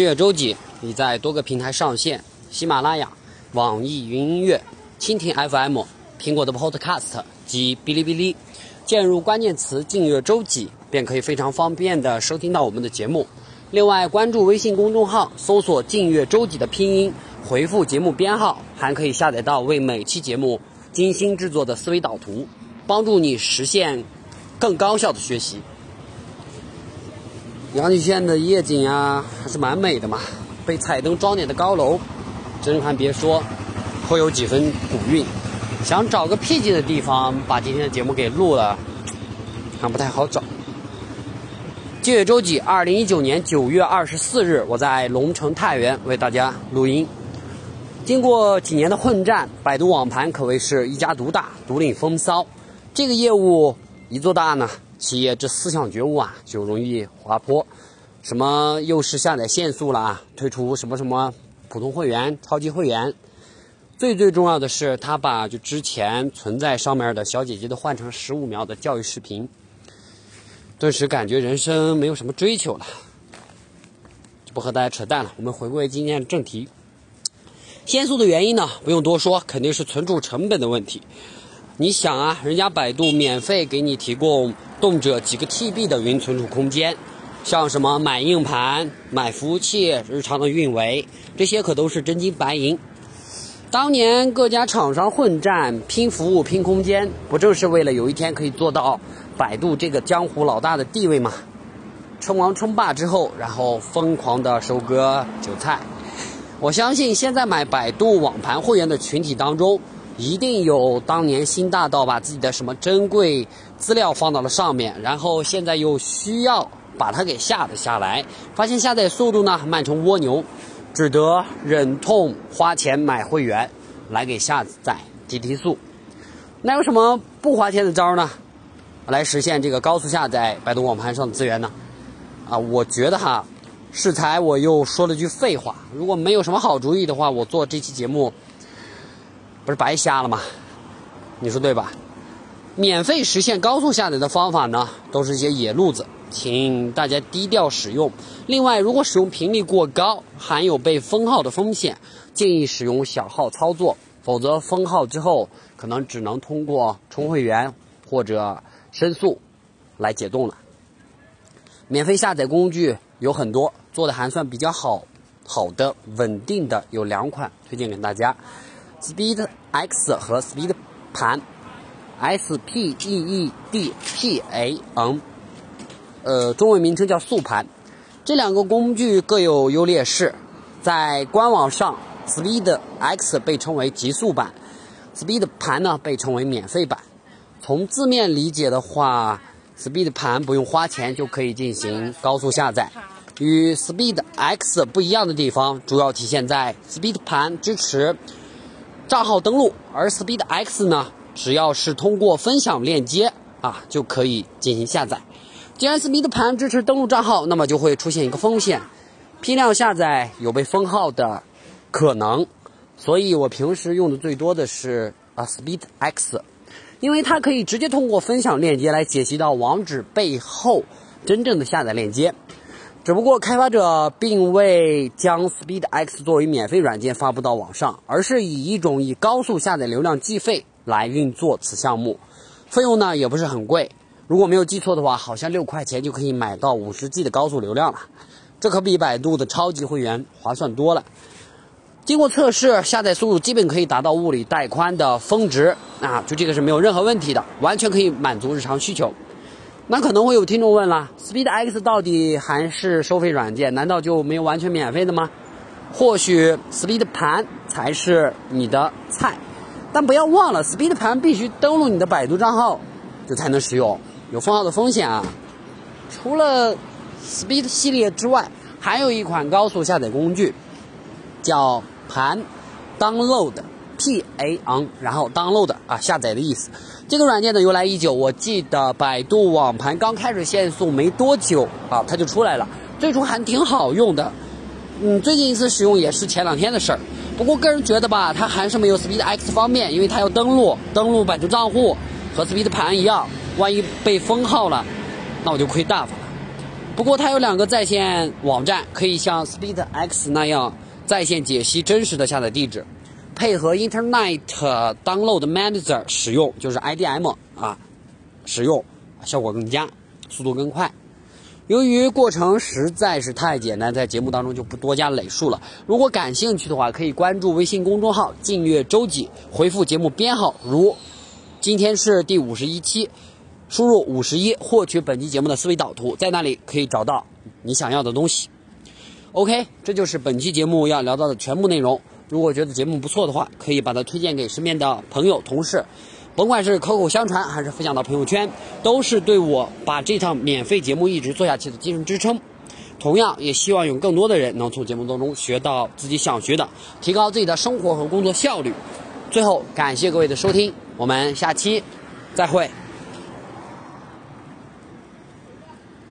今月周几已在多个平台上线：喜马拉雅、网易云音乐、蜻蜓 FM、苹果的 Podcast 及哔哩哔哩。键入关键词“近月周几”，便可以非常方便的收听到我们的节目。另外，关注微信公众号，搜索“近月周几”的拼音，回复节目编号，还可以下载到为每期节目精心制作的思维导图，帮助你实现更高效的学习。阳曲县的夜景啊，还是蛮美的嘛。被彩灯装点的高楼，真还别说，颇有几分古韵。想找个僻静的地方把今天的节目给录了，还不太好找。借月周几，二零一九年九月二十四日，我在龙城太原为大家录音。经过几年的混战，百度网盘可谓是一家独大，独领风骚。这个业务一做大呢？企业这思想觉悟啊，就容易滑坡。什么又是下载限速了？推出什么什么普通会员、超级会员？最最重要的是，他把就之前存在上面的小姐姐都换成十五秒的教育视频。顿时感觉人生没有什么追求了，就不和大家扯淡了。我们回归今天的正题。限速的原因呢，不用多说，肯定是存储成本的问题。你想啊，人家百度免费给你提供。动辄几个 TB 的云存储空间，像什么买硬盘、买服务器、日常的运维，这些可都是真金白银。当年各家厂商混战、拼服务、拼空间，不正是为了有一天可以做到百度这个江湖老大的地位吗？称王称霸之后，然后疯狂的收割韭菜。我相信现在买百度网盘会员的群体当中。一定有当年新大道把自己的什么珍贵资料放到了上面，然后现在又需要把它给下载下来，发现下载速度呢慢成蜗牛，只得忍痛花钱买会员来给下载提提速。那有什么不花钱的招呢？来实现这个高速下载百度网盘上的资源呢？啊，我觉得哈，适才我又说了句废话。如果没有什么好主意的话，我做这期节目。不是白瞎了吗？你说对吧？免费实现高速下载的方法呢，都是一些野路子，请大家低调使用。另外，如果使用频率过高，含有被封号的风险，建议使用小号操作，否则封号之后可能只能通过充会员或者申诉来解冻了。免费下载工具有很多，做的还算比较好，好的稳定的有两款，推荐给大家。Speed X 和 Speed 盘，S P E E D P A N，呃，中文名称叫速盘。这两个工具各有优劣势。在官网上，Speed X 被称为极速版，Speed 盘呢被称为免费版。从字面理解的话，Speed 盘不用花钱就可以进行高速下载。与 Speed X 不一样的地方，主要体现在 Speed 盘支持。账号登录，而 Speed X 呢，只要是通过分享链接啊，就可以进行下载。既然 Speed 盘支持登录账号，那么就会出现一个风险，批量下载有被封号的可能。所以我平时用的最多的是啊 Speed X，因为它可以直接通过分享链接来解析到网址背后真正的下载链接。只不过开发者并未将 Speed X 作为免费软件发布到网上，而是以一种以高速下载流量计费来运作此项目，费用呢也不是很贵。如果没有记错的话，好像六块钱就可以买到五十 G 的高速流量了，这可比百度的超级会员划算多了。经过测试，下载速度基本可以达到物理带宽的峰值啊，就这个是没有任何问题的，完全可以满足日常需求。那可能会有听众问了，Speed X 到底还是收费软件？难道就没有完全免费的吗？或许 Speed 盘才是你的菜，但不要忘了，Speed 盘必须登录你的百度账号就才能使用，有封号的风险啊。除了 Speed 系列之外，还有一款高速下载工具，叫盘 Download P A N，然后 Download 啊下载的意思。这个软件的由来已久，我记得百度网盘刚开始限速没多久啊，它就出来了。最初还挺好用的，嗯，最近一次使用也是前两天的事儿。不过个人觉得吧，它还是没有 Speed X 方便，因为它要登录，登录百度账户和 Speed 盘一样，万一被封号了，那我就亏大发了。不过它有两个在线网站，可以像 SpeedX 那样在线解析真实的下载地址，配合 Internet Download Manager 使用，就是 IDM 啊，使用效果更佳，速度更快。由于过程实在是太简单，在节目当中就不多加累述了。如果感兴趣的话，可以关注微信公众号“净月周几”，回复节目编号，如今天是第五十一期，输入五十一，获取本期节目的思维导图，在那里可以找到你想要的东西。OK，这就是本期节目要聊到的全部内容。如果觉得节目不错的话，可以把它推荐给身边的朋友、同事。甭管是口口相传还是分享到朋友圈，都是对我把这趟免费节目一直做下去的精神支撑。同样，也希望有更多的人能从节目当中学到自己想学的，提高自己的生活和工作效率。最后，感谢各位的收听，我们下期再会。